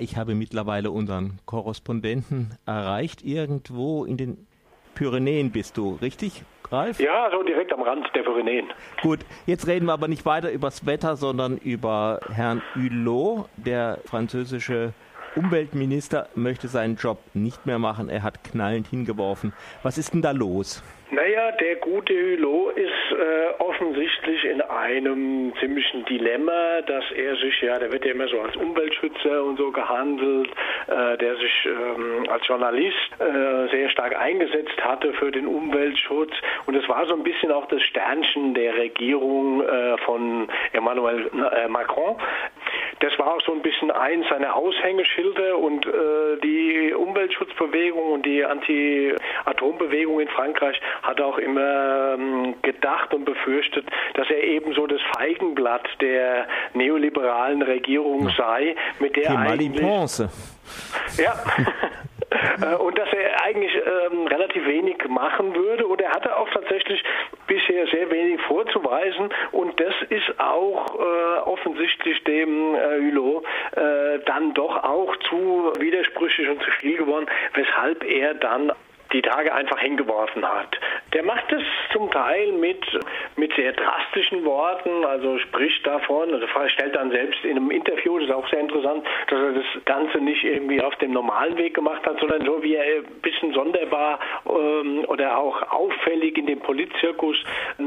Ich habe mittlerweile unseren Korrespondenten erreicht. Irgendwo in den Pyrenäen bist du, richtig, Ralf? Ja, so direkt am Rand der Pyrenäen. Gut, jetzt reden wir aber nicht weiter über das Wetter, sondern über Herrn Hulot, der französische Umweltminister möchte seinen Job nicht mehr machen. Er hat knallend hingeworfen. Was ist denn da los? Naja, der gute Hulot ist äh, offensichtlich in einem ziemlichen Dilemma, dass er sich, ja, der wird ja immer so als Umweltschützer und so gehandelt, äh, der sich ähm, als Journalist äh, sehr stark eingesetzt hatte für den Umweltschutz. Und es war so ein bisschen auch das Sternchen der Regierung äh, von Emmanuel äh, Macron. Das war auch so ein bisschen eins seiner Aushängeschilder und äh, die Umweltschutzbewegung und die Anti-Atom-Bewegung in Frankreich hat auch immer ähm, gedacht und befürchtet, dass er eben so das Feigenblatt der neoliberalen Regierung sei, mit der eigentlich... Ja. Äh, und dass er eigentlich ähm, relativ wenig machen würde. Und er hatte auch tatsächlich bisher sehr wenig vorzuweisen. Und das ist auch äh, offensichtlich dem äh, Hulot äh, dann doch auch zu widersprüchlich und zu viel geworden, weshalb er dann die Tage einfach hingeworfen hat. Der macht es zum Teil mit, mit sehr drastischen Worten, also spricht davon, also stellt dann selbst in einem Interview, das ist auch sehr interessant, dass er das Ganze nicht irgendwie auf dem normalen Weg gemacht hat, sondern so wie er ein bisschen sonderbar ähm, oder auch auffällig in dem Politzirkus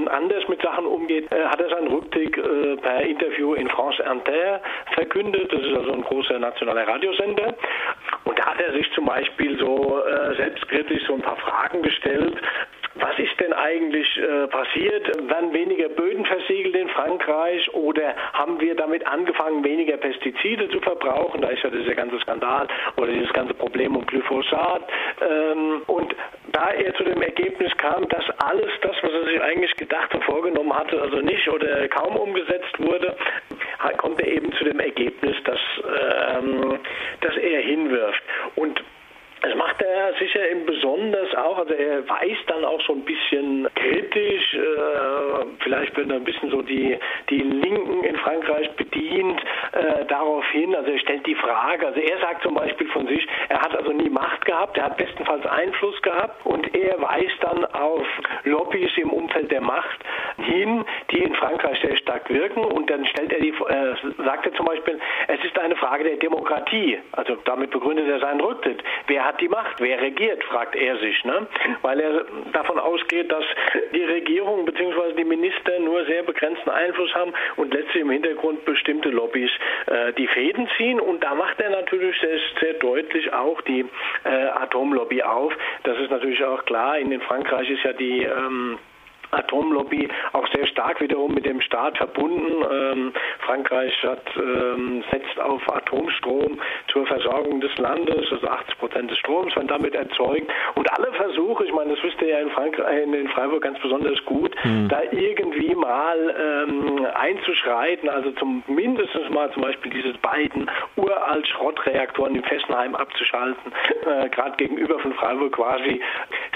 anders mit Sachen umgeht, äh, hat er seinen Rücktritt äh, per Interview in France Inter verkündet. Das ist also ein großer nationaler Radiosender. Er sich zum Beispiel so äh, selbstkritisch so ein paar Fragen gestellt. Was ist denn eigentlich äh, passiert? Werden weniger Böden versiegelt in Frankreich oder haben wir damit angefangen, weniger Pestizide zu verbrauchen? Da ist ja dieser ganze Skandal oder dieses ganze Problem um Glyphosat. Ähm, und da er zu dem Ergebnis kam, dass alles das, was er sich eigentlich gedacht und vorgenommen hatte, also nicht oder kaum umgesetzt wurde, kommt er eben zu dem Ergebnis, dass, ähm, dass er hinwirft. Und das macht er sicher im Besonders auch, also er weist dann auch so ein bisschen kritisch, äh, vielleicht wird er ein bisschen so die, die Linken in Frankreich bedient, äh, darauf hin, also er stellt die Frage, also er sagt zum Beispiel von sich, er hat also nie Macht gehabt, er hat bestenfalls Einfluss gehabt und er weist dann auf Lobbys im Umfeld der Macht hin, die in Frankreich sehr stark wirken und dann stellt er die, äh, sagt er zum Beispiel, es ist eine Frage der Demokratie, also damit begründet er seinen Rücktritt. Wer hat die Macht? Wer regiert, fragt er sich, ne? weil er davon ausgeht, dass die Regierung bzw. die Minister nur sehr begrenzten Einfluss haben und letztlich im Hintergrund bestimmte Lobbys äh, die Fäden ziehen. Und da macht er natürlich sehr, sehr deutlich auch die äh, Atomlobby auf. Das ist natürlich auch klar. In Frankreich ist ja die ähm, Atomlobby auch sehr stark wiederum mit dem Staat verbunden. Ähm, Frankreich hat, ähm, setzt auf Atomstrom zur Versorgung des Landes, also 80 Prozent des Stroms werden damit erzeugt. Und alle Versuche, ich meine, das wisst ihr ja in, Frankreich, in Freiburg ganz besonders gut, mhm. da irgendwie mal ähm, einzuschreiten, also zum mindestens mal zum Beispiel diese beiden uralt Schrottreaktoren in Fessenheim abzuschalten, äh, gerade gegenüber von Freiburg quasi,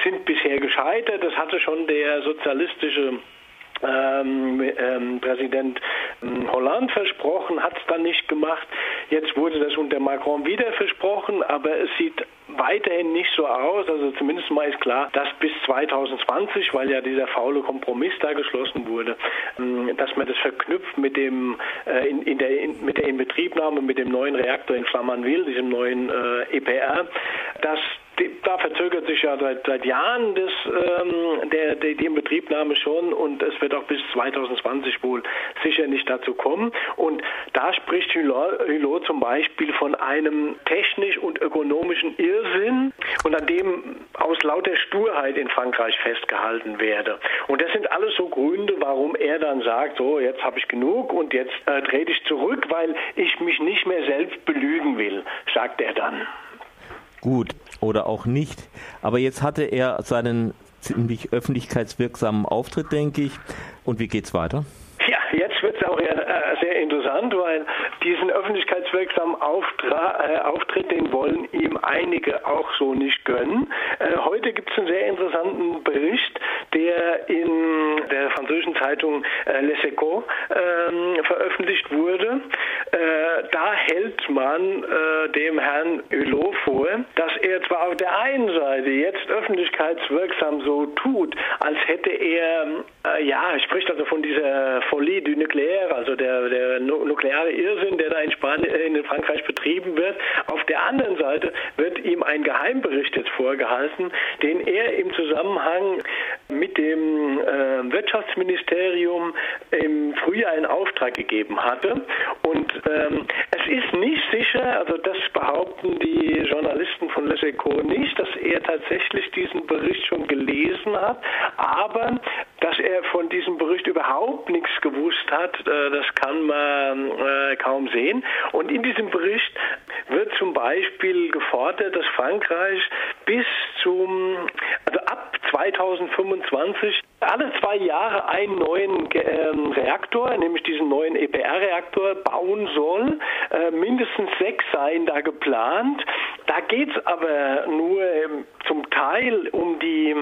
sind bisher gescheitert. Das hatte schon der Sozialist sozialistische ähm, ähm, Präsident ähm, Hollande versprochen, hat es dann nicht gemacht. Jetzt wurde das unter Macron wieder versprochen, aber es sieht weiterhin nicht so aus. Also zumindest mal ist klar, dass bis 2020, weil ja dieser faule Kompromiss da geschlossen wurde, ähm, dass man das verknüpft mit dem äh, in, in der in, mit der Inbetriebnahme mit dem neuen Reaktor in Flamanville, diesem neuen äh, EPR, dass da verzögert sich ja seit, seit Jahren das, ähm, der, der, die Inbetriebnahme schon und es wird auch bis 2020 wohl sicher nicht dazu kommen. Und da spricht Hulot zum Beispiel von einem technisch und ökonomischen Irrsinn und an dem aus lauter Sturheit in Frankreich festgehalten werde. Und das sind alles so Gründe, warum er dann sagt, so jetzt habe ich genug und jetzt äh, trete ich zurück, weil ich mich nicht mehr selbst belügen will, sagt er dann. Gut, oder auch nicht. Aber jetzt hatte er seinen ziemlich öffentlichkeitswirksamen Auftritt, denke ich. Und wie geht's weiter? Ja, jetzt wird es auch sehr, sehr interessant, weil diesen öffentlichkeitswirksamen Auftra äh, Auftritt, den wollen ihm einige auch so nicht gönnen. Äh, heute gibt es einen sehr interessanten Bericht, der in der französischen Zeitung äh, Les Echos ähm, veröffentlicht wurde. Äh, da hält man äh, dem Herrn Hulot vor, dass er zwar auf der einen Seite jetzt öffentlichkeitswirksam so tut, als hätte er, äh, ja, spricht also von dieser Folie du Nucléaire, also der, der nukleare Irrsinn, der da in, Spanien, äh, in Frankreich betrieben wird. Auf der anderen Seite wird ihm ein Geheimbericht jetzt vorgehalten, den er im Zusammenhang mit dem äh, Wirtschaftsministerium im Frühjahr in Auftrag gegeben hatte. Und ähm, es ist nicht sicher, also das behaupten die Journalisten von Les Echos nicht, dass er tatsächlich diesen Bericht schon gelesen hat, aber dass er von diesem Bericht überhaupt nichts gewusst hat, äh, das kann man äh, kaum sehen. Und in diesem Bericht wird zum Beispiel gefordert, dass Frankreich bis zum, 2025 alle zwei Jahre einen neuen ähm, Reaktor, nämlich diesen neuen EPR-Reaktor, bauen soll. Äh, mindestens sechs seien da geplant. Da geht es aber nur ähm, zum Teil um die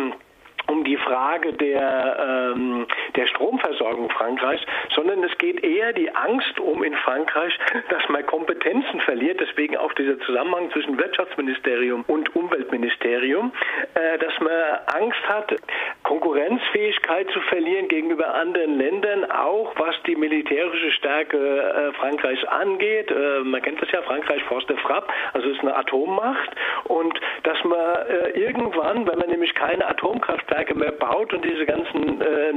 um die Frage der, ähm, der Stromversorgung Frankreichs, sondern es geht eher die Angst um in Frankreich, dass man Kompetenzen verliert, deswegen auch dieser Zusammenhang zwischen Wirtschaftsministerium und Umweltministerium, äh, dass man Angst hat, Konkurrenzfähigkeit zu verlieren gegenüber anderen Ländern, auch was die militärische Stärke äh, Frankreichs angeht. Äh, man kennt das ja, Frankreich Force de Frappe, also ist eine Atommacht und dass man irgendwann, wenn man nämlich keine Atomkraftwerke Kraftwerke mehr baut und diese ganzen äh,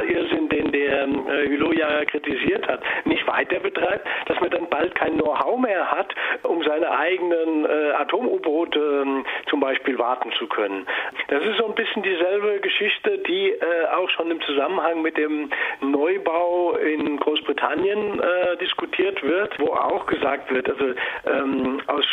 Nuklearirrsinn, den der äh, Hulot ja kritisiert hat, nicht weiter betreibt, dass man dann bald kein Know-how mehr hat, um seine eigenen äh, Atom-U-Boote äh, zum Beispiel warten zu können. Das ist so ein bisschen dieselbe Geschichte, die äh, auch schon im Zusammenhang mit dem Neubau in Großbritannien äh, diskutiert wird, wo auch gesagt wird, also ähm, aus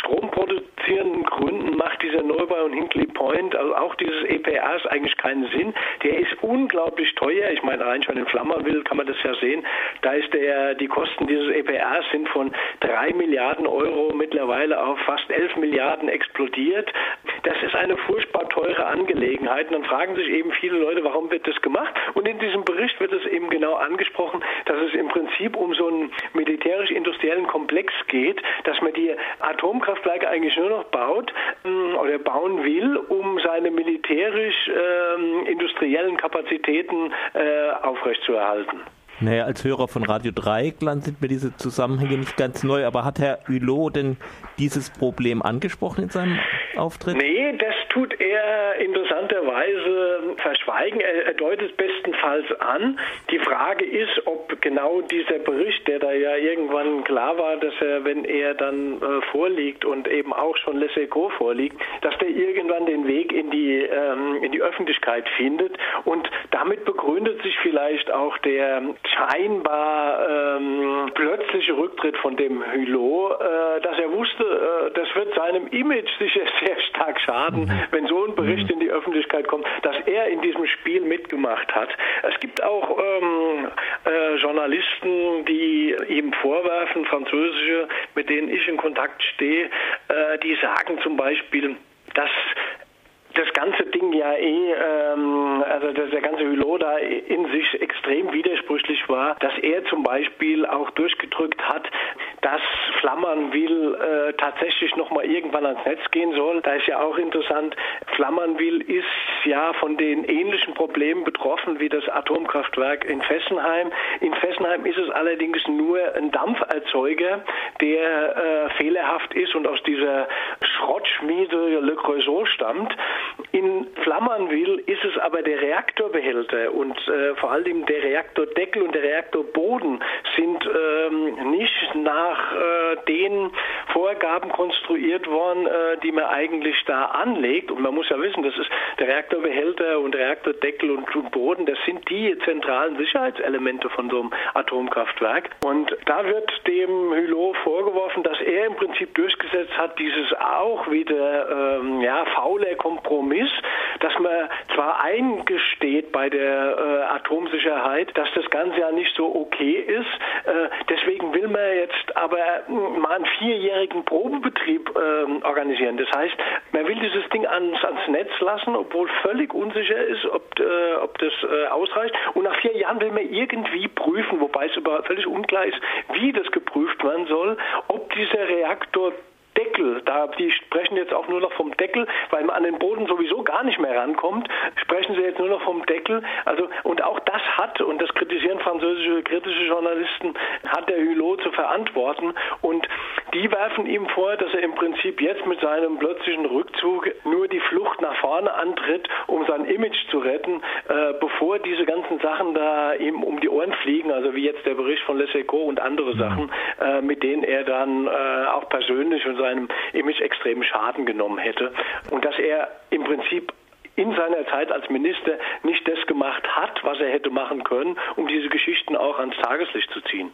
Gründen macht dieser Neubau in Hinkley Point, also auch dieses EPRs eigentlich keinen Sinn. Der ist unglaublich teuer. Ich meine, allein schon in Flammerville kann man das ja sehen. Da ist der, die Kosten dieses EPRs sind von drei Milliarden Euro mittlerweile auf fast elf Milliarden explodiert. Das ist eine furchtbar teure Angelegenheit. Und dann fragen sich eben viele Leute, warum wird das gemacht? Und in diesem Bericht wird es eben genau angesprochen, dass es im Prinzip um so einen militärisch-industriellen Komplex geht, dass man die Atomkraftwerke eigentlich nur noch baut ähm, oder bauen will, um seine militärisch äh, ähm, Kapazitäten äh, aufrechtzuerhalten. Naja, als Hörer von Radio Dreieckland sind mir diese Zusammenhänge nicht ganz neu, aber hat Herr Hulot denn dieses Problem angesprochen in seinem Auftritt? Nee, das tut er interessanterweise verschweigen. Er, deutet bestenfalls an. Die Frage ist, ob genau dieser Bericht, der da ja irgendwann klar war, dass er, wenn er dann äh, vorliegt und eben auch schon Laissez-go vorliegt, dass der irgendwann den Weg in die, ähm, in die Öffentlichkeit findet. Und damit begründet sich vielleicht auch der scheinbar ähm, plötzliche Rücktritt von dem Hulot, äh, dass er wusste, äh, das wird seinem Image sicher sehr stark schaden, mhm. wenn so ein Bericht mhm. in die Öffentlichkeit kommt, dass er in diesem Spiel mitgemacht hat. Es gibt auch ähm, äh, Journalisten, die ihm vorwerfen, französische, mit denen ich in Kontakt stehe, äh, die sagen zum Beispiel, dass das ganze Ding ja eh, ähm, also dass der ganze Hulot da in sich extrem widersprüchlich war, dass er zum Beispiel auch durchgedrückt hat, dass Flammernwil äh, tatsächlich nochmal irgendwann ans Netz gehen soll. Da ist ja auch interessant, Flammernwil ist ja von den ähnlichen Problemen betroffen wie das Atomkraftwerk in Fessenheim. In Fessenheim ist es allerdings nur ein Dampferzeuger, der äh, fehlerhaft ist und aus dieser Schrottschmiede Le Creusot stammt. In Flammernwil ist es aber der Reaktorbehälter und äh, vor allem der Reaktordeckel und der Reaktorboden sind ähm, nicht nach äh, den Vorgaben konstruiert worden, äh, die man eigentlich da anlegt. Und man muss ja wissen, das ist der Reaktorbehälter und Reaktordeckel und, Boden, das sind die zentralen Sicherheitselemente von so einem Atomkraftwerk. Und da wird dem Hulot vorgeworfen, dass er im Prinzip durchgesetzt hat, dieses auch wieder ähm, ja, faule Kompromiss Kompromiss, dass man zwar eingesteht bei der äh, Atomsicherheit, dass das Ganze ja nicht so okay ist. Äh, deswegen will man jetzt aber mal einen vierjährigen Probebetrieb äh, organisieren. Das heißt, man will dieses Ding ans, ans Netz lassen, obwohl völlig unsicher ist, ob, äh, ob das äh, ausreicht. Und nach vier Jahren will man irgendwie prüfen, wobei es aber völlig unklar ist, wie das geprüft werden soll, ob dieser Reaktor Deckel, da die sprechen jetzt auch nur noch vom Deckel, weil man an den Boden sowieso gar nicht mehr rankommt, sprechen sie jetzt nur noch vom Deckel. Also und auch das hat und das kritisieren französische kritische Journalisten, hat der Hulot zu verantworten und die werfen ihm vor, dass er im Prinzip jetzt mit seinem plötzlichen Rückzug nur die Flucht nach vorne antritt, um sein Image zu retten, äh, bevor diese ganzen Sachen da ihm um die Ohren fliegen, also wie jetzt der Bericht von Les Echos und andere mhm. Sachen, äh, mit denen er dann äh, auch persönlich und seinem Image extremen Schaden genommen hätte. Und dass er im Prinzip in seiner Zeit als Minister nicht das gemacht hat, was er hätte machen können, um diese Geschichten auch ans Tageslicht zu ziehen.